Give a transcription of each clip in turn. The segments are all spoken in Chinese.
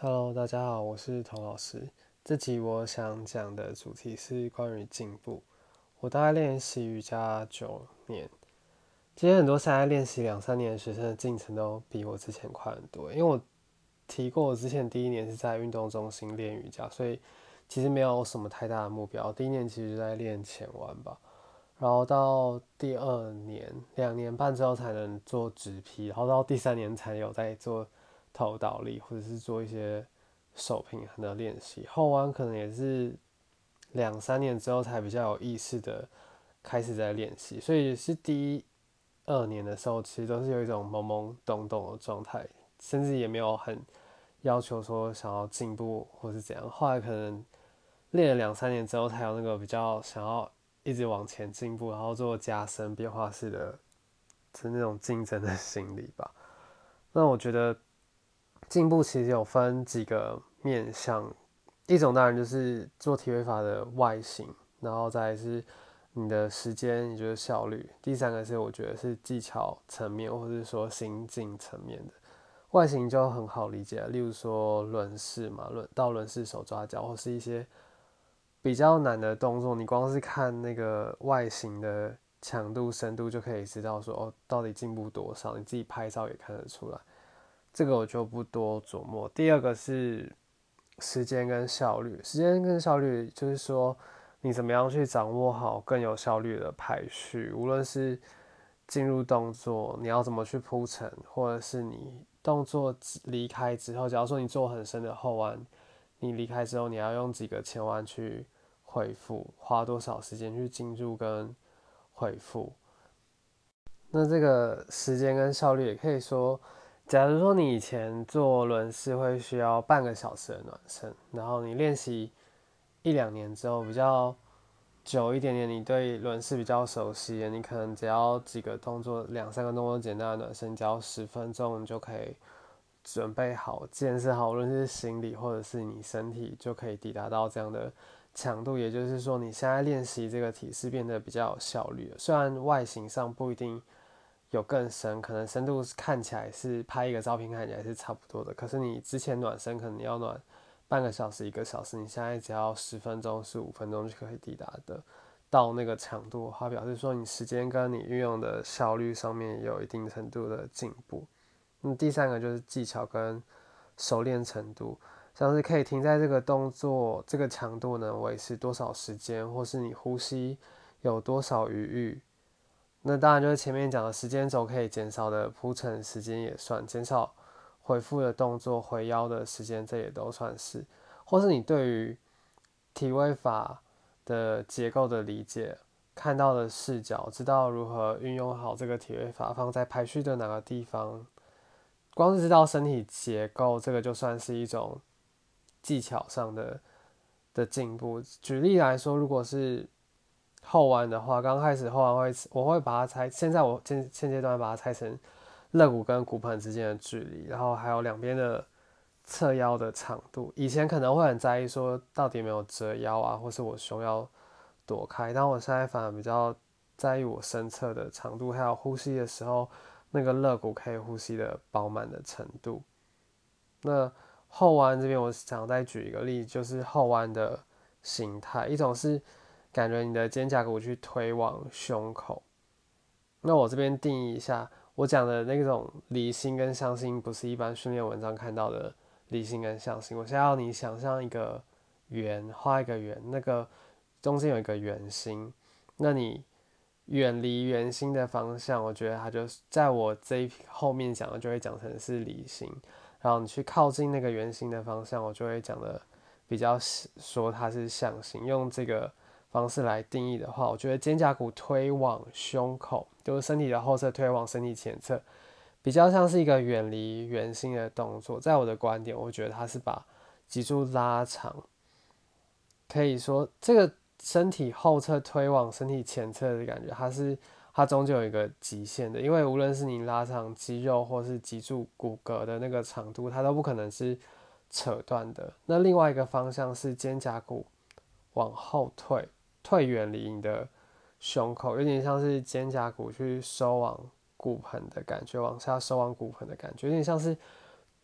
Hello，大家好，我是童老师。这集我想讲的主题是关于进步。我大概练习瑜伽九年，今天很多现在练习两三年的学生的进程都比我之前快很多。因为我提过，我之前第一年是在运动中心练瑜伽，所以其实没有什么太大的目标。第一年其实就在练前弯吧，然后到第二年两年半之后才能做直劈，然后到第三年才有在做。头倒立，或者是做一些手平衡的练习。后弯可能也是两三年之后才比较有意识的开始在练习，所以是第一二年的时候，其实都是有一种懵懵懂懂的状态，甚至也没有很要求说想要进步或是怎样。后来可能练了两三年之后，才有那个比较想要一直往前进步，然后做加深变化式的，是那种竞争的心理吧。那我觉得。进步其实有分几个面向，一种当然就是做体位法的外形，然后再是你的时间，也就是效率。第三个是我觉得是技巧层面，或者是说心境层面的。外形就很好理解，例如说轮式嘛，轮到轮式手抓脚，或是一些比较难的动作，你光是看那个外形的强度、深度就可以知道说哦，到底进步多少，你自己拍照也看得出来。这个我就不多琢磨。第二个是时间跟效率，时间跟效率就是说你怎么样去掌握好更有效率的排序，无论是进入动作，你要怎么去铺陈，或者是你动作离开之后，假如说你做很深的后弯，你离开之后，你要用几个前弯去恢复，花多少时间去进入跟恢复。那这个时间跟效率也可以说。假如说你以前做轮式会需要半个小时的暖身，然后你练习一两年之后比较久一点点，你对轮式比较熟悉，你可能只要几个动作，两三个动作简单的暖身，只要十分钟，你就可以准备好、建设好，无论是心理或者是你身体，就可以抵达到这样的强度。也就是说，你现在练习这个体式变得比较有效率了，虽然外形上不一定。有更深，可能深度看起来是拍一个照片看起来是差不多的，可是你之前暖身可能要暖半个小时、一个小时，你现在只要十分钟、十五分钟就可以抵达的到那个强度，它表示说你时间跟你运用的效率上面有一定程度的进步。那第三个就是技巧跟熟练程度，像是可以停在这个动作这个强度能维持多少时间，或是你呼吸有多少余裕。那当然就是前面讲的时间轴可以减少的铺陈时间也算，减少回复的动作回腰的时间，这也都算是。或是你对于体位法的结构的理解，看到的视角，知道如何运用好这个体位法放在排序的哪个地方，光是知道身体结构，这个就算是一种技巧上的的进步。举例来说，如果是后弯的话，刚开始后弯会，我会把它拆。现在我现现阶段把它拆成肋骨跟骨盆之间的距离，然后还有两边的侧腰的长度。以前可能会很在意说到底有没有折腰啊，或是我胸要躲开，但我现在反而比较在意我身侧的长度，还有呼吸的时候那个肋骨可以呼吸的饱满的程度。那后弯这边，我想再举一个例，就是后弯的形态，一种是。感觉你的肩胛骨去推往胸口，那我这边定义一下，我讲的那种离心跟向心，不是一般训练文章看到的离心跟向心。我现在要你想象一个圆，画一个圆，那个中间有一个圆心，那你远离圆心的方向，我觉得它就在我这一后面讲的就会讲成是离心，然后你去靠近那个圆心的方向，我就会讲的比较说它是向心，用这个。方式来定义的话，我觉得肩胛骨推往胸口，就是身体的后侧推往身体前侧，比较像是一个远离圆心的动作。在我的观点，我觉得它是把脊柱拉长，可以说这个身体后侧推往身体前侧的感觉，它是它终究有一个极限的。因为无论是你拉长肌肉或是脊柱骨骼的那个长度，它都不可能是扯断的。那另外一个方向是肩胛骨往后退。退远离你的胸口，有点像是肩胛骨去收往骨盆的感觉，往下收往骨盆的感觉，有点像是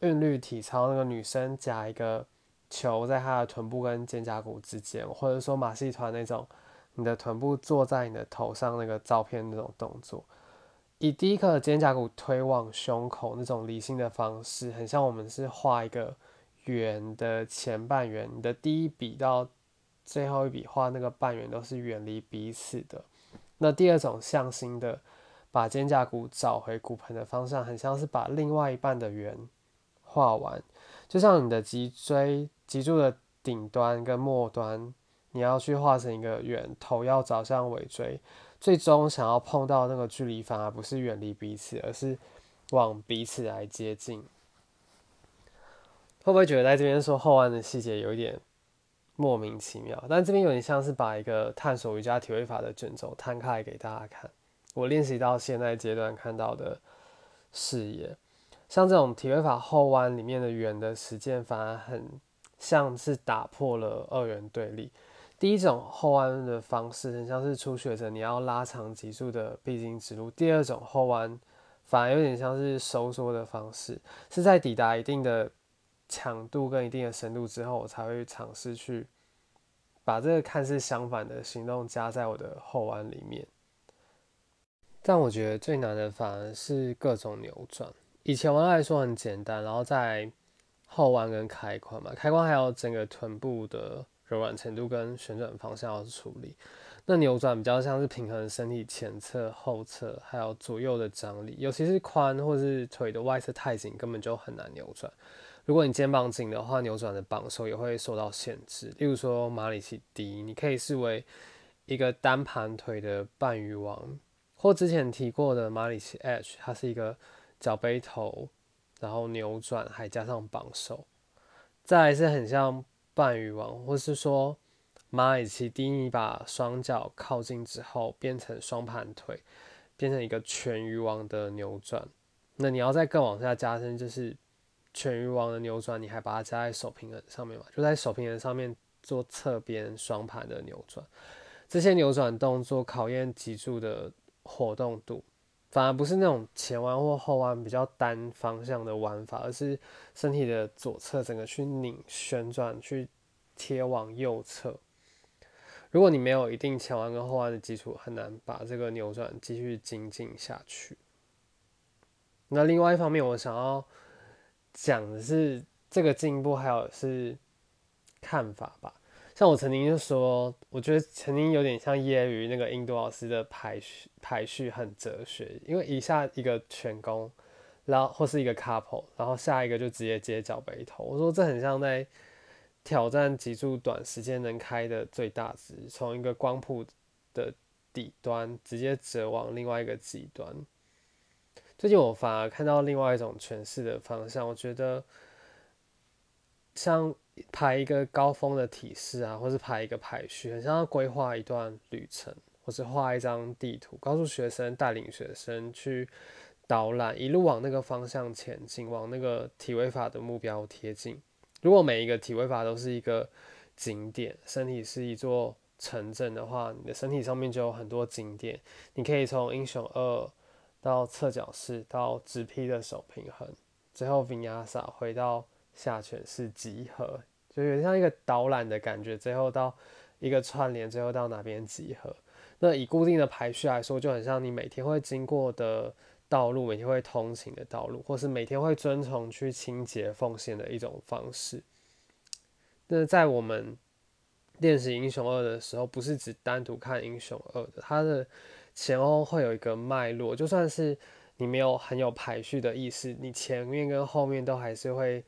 韵律体操那个女生夹一个球在她的臀部跟肩胛骨之间，或者说马戏团那种你的臀部坐在你的头上那个照片那种动作，以第一个肩胛骨推往胸口那种离心的方式，很像我们是画一个圆的前半圆，你的第一笔到最后一笔画那个半圆都是远离彼此的。那第二种向心的，把肩胛骨找回骨盆的方向，很像是把另外一半的圆画完，就像你的脊椎脊柱的顶端跟末端，你要去画成一个圆，头要找向尾椎，最终想要碰到那个距离，反而不是远离彼此，而是往彼此来接近。会不会觉得在这边说后弯的细节有一点？莫名其妙，但这边有点像是把一个探索瑜伽体位法的卷轴摊开给大家看。我练习到现在阶段看到的视野，像这种体位法后弯里面的圆的实践，反而很像是打破了二元对立。第一种后弯的方式，很像是初学者你要拉长脊柱的必经之路；第二种后弯，反而有点像是收缩的方式，是在抵达一定的。强度跟一定的深度之后，我才会尝试去把这个看似相反的行动加在我的后弯里面。但我觉得最难的反而是各种扭转。以前弯来说很简单，然后在后弯跟开髋嘛，开髋还有整个臀部的柔软程度跟旋转方向要处理。那扭转比较像是平衡身体前侧、后侧还有左右的张力，尤其是髋或是腿的外侧太紧，根本就很难扭转。如果你肩膀紧的话，扭转的绑手也会受到限制。例如说马里奇 D，你可以视为一个单盘腿的半鱼王，或之前提过的马里奇 H，它是一个脚背头，然后扭转还加上绑手。再来是很像半鱼王，或是说马里奇 D，你把双脚靠近之后变成双盘腿，变成一个全鱼王的扭转。那你要再更往下加深，就是。全鱼王的扭转，你还把它加在手平衡上面嘛？就在手平衡上面做侧边双盘的扭转，这些扭转动作考验脊柱的活动度，反而不是那种前弯或后弯比较单方向的玩法，而是身体的左侧整个去拧旋转，去贴往右侧。如果你没有一定前弯跟后弯的基础，很难把这个扭转继续精进下去。那另外一方面，我想要。讲的是这个进步，还有是看法吧。像我曾经就说，我觉得曾经有点像业余那个印度老师的排序，排序很哲学。因为一下一个全弓，然后或是一个 couple，然后下一个就直接接脚背头。我说这很像在挑战脊柱短时间能开的最大值，从一个光谱的底端直接折往另外一个极端。最近我反而看到另外一种诠释的方向，我觉得像排一个高峰的体式啊，或是排一个排序，很像要规划一段旅程，或是画一张地图，告诉学生，带领学生去导览，一路往那个方向前进，往那个体位法的目标贴近。如果每一个体位法都是一个景点，身体是一座城镇的话，你的身体上面就有很多景点，你可以从英雄二。到侧脚式，到直劈的手平衡，最后 Vinyasa 回到下犬式集合，就有点像一个导览的感觉。最后到一个串联，最后到哪边集合？那以固定的排序来说，就很像你每天会经过的道路，每天会通勤的道路，或是每天会遵从去清洁奉献的一种方式。那在我们练习英雄二的时候，不是只单独看英雄二的，它的。前后会有一个脉络，就算是你没有很有排序的意识，你前面跟后面都还是会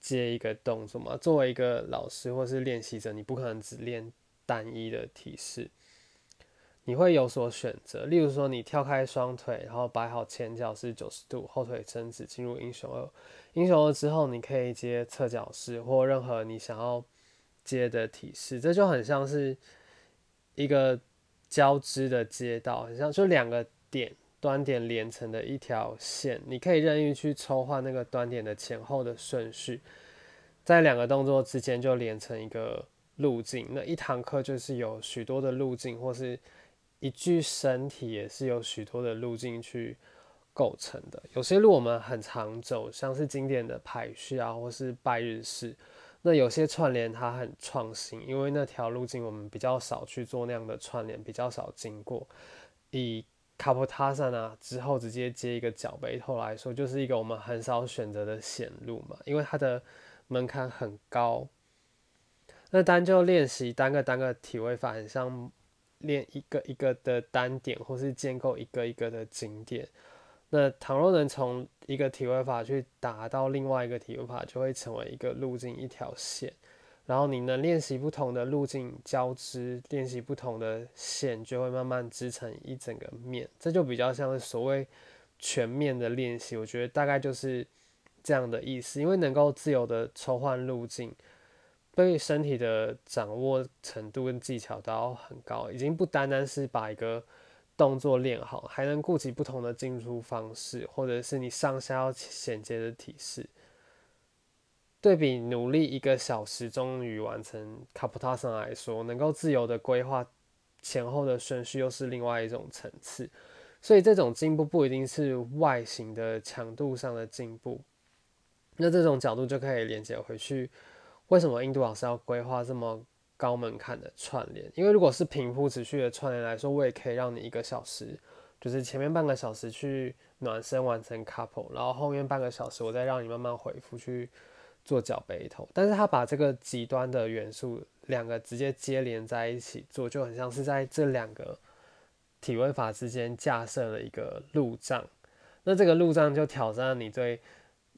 接一个动作嘛。作为一个老师或是练习者，你不可能只练单一的体式，你会有所选择。例如说，你跳开双腿，然后摆好前脚是九十度，后腿伸直进入英雄二。英雄二之后，你可以接侧脚式或任何你想要接的体式，这就很像是一个。交织的街道很像，就两个点端点连成的一条线，你可以任意去抽换那个端点的前后的顺序，在两个动作之间就连成一个路径。那一堂课就是有许多的路径，或是一具身体也是有许多的路径去构成的。有些路我们很常走，像是经典的排序啊，或是拜日式。那有些串联它很创新，因为那条路径我们比较少去做那样的串联，比较少经过。以卡普塔山啊之后直接接一个脚背头来说，就是一个我们很少选择的险路嘛，因为它的门槛很高。那单就练习单个单个体位法，很像练一个一个的单点，或是建构一个一个的景点。那倘若能从一个体位法去达到另外一个体位法，就会成为一个路径一条线。然后你能练习不同的路径交织，练习不同的线，就会慢慢织成一整个面。这就比较像是所谓全面的练习。我觉得大概就是这样的意思，因为能够自由的抽换路径，对身体的掌握程度跟技巧都要很高，已经不单单是把一个。动作练好，还能顾及不同的进出方式，或者是你上下要衔接的体式。对比努力一个小时终于完成卡普塔森来说，能够自由的规划前后的顺序，又是另外一种层次。所以这种进步不一定是外形的强度上的进步。那这种角度就可以连接回去，为什么印度老师要规划这么？高门槛的串联，因为如果是平铺持续的串联来说，我也可以让你一个小时，就是前面半个小时去暖身完成 couple，然后后面半个小时我再让你慢慢回复去做脚背头。但是他把这个极端的元素两个直接接连在一起做，就很像是在这两个体位法之间架设了一个路障，那这个路障就挑战你对。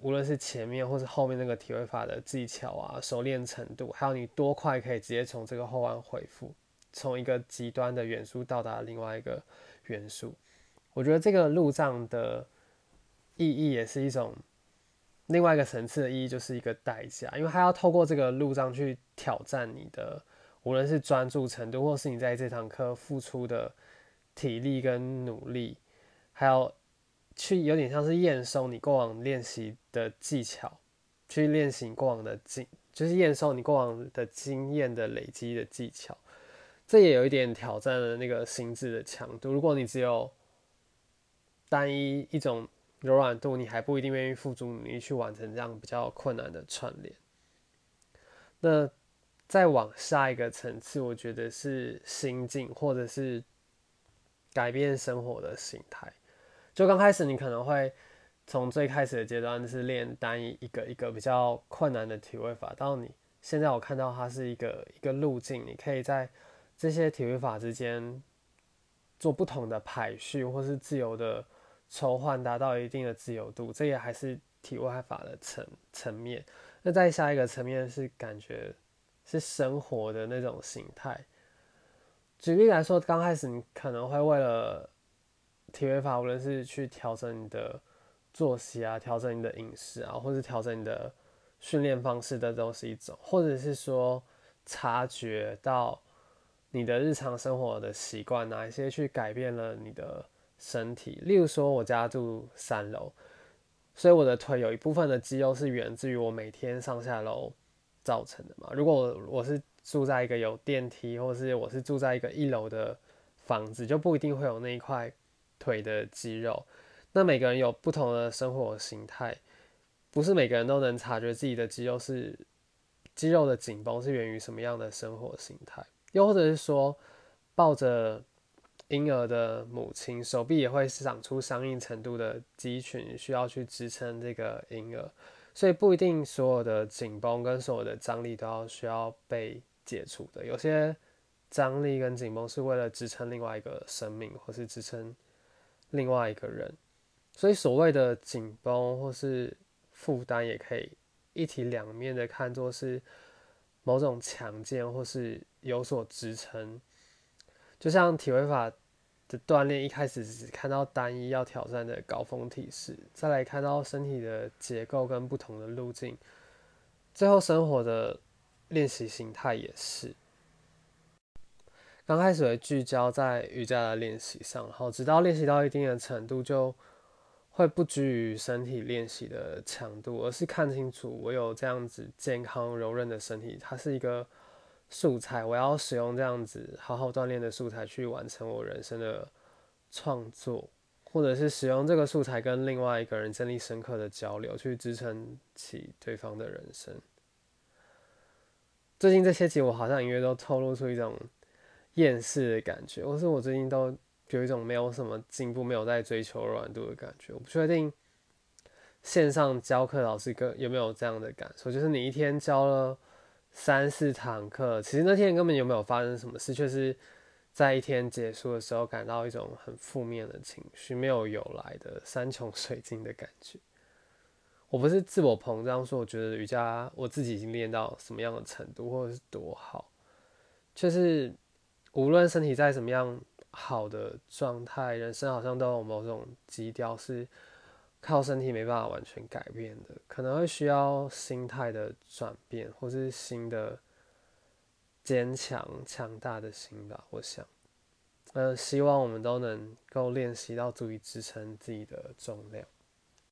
无论是前面或是后面那个体位法的技巧啊、熟练程度，还有你多快可以直接从这个后弯回复，从一个极端的元素到达另外一个元素，我觉得这个路障的意义也是一种另外一个层次的意义，就是一个代价，因为它要透过这个路障去挑战你的，无论是专注程度，或是你在这堂课付出的体力跟努力，还有。去有点像是验收你过往练习的技巧，去练习过往的经，就是验收你过往的经验的累积的技巧。这也有一点挑战了那个心智的强度。如果你只有单一一种柔软度，你还不一定愿意付诸努力去完成这样比较困难的串联。那再往下一个层次，我觉得是心境，或者是改变生活的心态。就刚开始，你可能会从最开始的阶段是练单一一个一个比较困难的体位法，到你现在我看到它是一个一个路径，你可以在这些体位法之间做不同的排序，或是自由的抽换，达到一定的自由度。这也还是体位法的层层面。那再下一个层面是感觉是生活的那种形态。举例来说，刚开始你可能会为了体位法无论是去调整你的作息啊，调整你的饮食啊，或是调整你的训练方式的都是一种，或者是说察觉到你的日常生活的习惯哪一些去改变了你的身体。例如说，我家住三楼，所以我的腿有一部分的肌肉是源自于我每天上下楼造成的嘛。如果我是住在一个有电梯，或是我是住在一个一楼的房子，就不一定会有那一块。腿的肌肉，那每个人有不同的生活形态，不是每个人都能察觉自己的肌肉是肌肉的紧绷是源于什么样的生活形态，又或者是说抱着婴儿的母亲手臂也会长出相应程度的肌群，需要去支撑这个婴儿，所以不一定所有的紧绷跟所有的张力都要需要被解除的，有些张力跟紧绷是为了支撑另外一个生命，或是支撑。另外一个人，所以所谓的紧绷或是负担，也可以一体两面的看作是某种强健或是有所支撑。就像体位法的锻炼，一开始只看到单一要挑战的高峰体式，再来看到身体的结构跟不同的路径，最后生活的练习形态也是。刚开始会聚焦在瑜伽的练习上，然后直到练习到一定的程度，就会不拘于身体练习的强度，而是看清楚我有这样子健康柔韧的身体，它是一个素材，我要使用这样子好好锻炼的素材去完成我人生的创作，或者是使用这个素材跟另外一个人建立深刻的交流，去支撑起对方的人生。最近这些集我好像隐约都透露出一种厌世的感觉，或是我最近都有一种没有什么进步，没有在追求软度的感觉。我不确定线上教课老师跟有没有这样的感受，就是你一天教了三四堂课，其实那天根本有没有发生什么事，却是在一天结束的时候感到一种很负面的情绪，没有由来的山穷水尽的感觉。我不是自我膨胀，说我觉得瑜伽我自己已经练到什么样的程度，或者是多好，就是无论身体在什么样好的状态，人生好像都有某种基调是靠身体没办法完全改变的，可能会需要心态的转变，或是新的坚强强大的心吧。我想，呃，希望我们都能够练习到足以支撑自己的重量。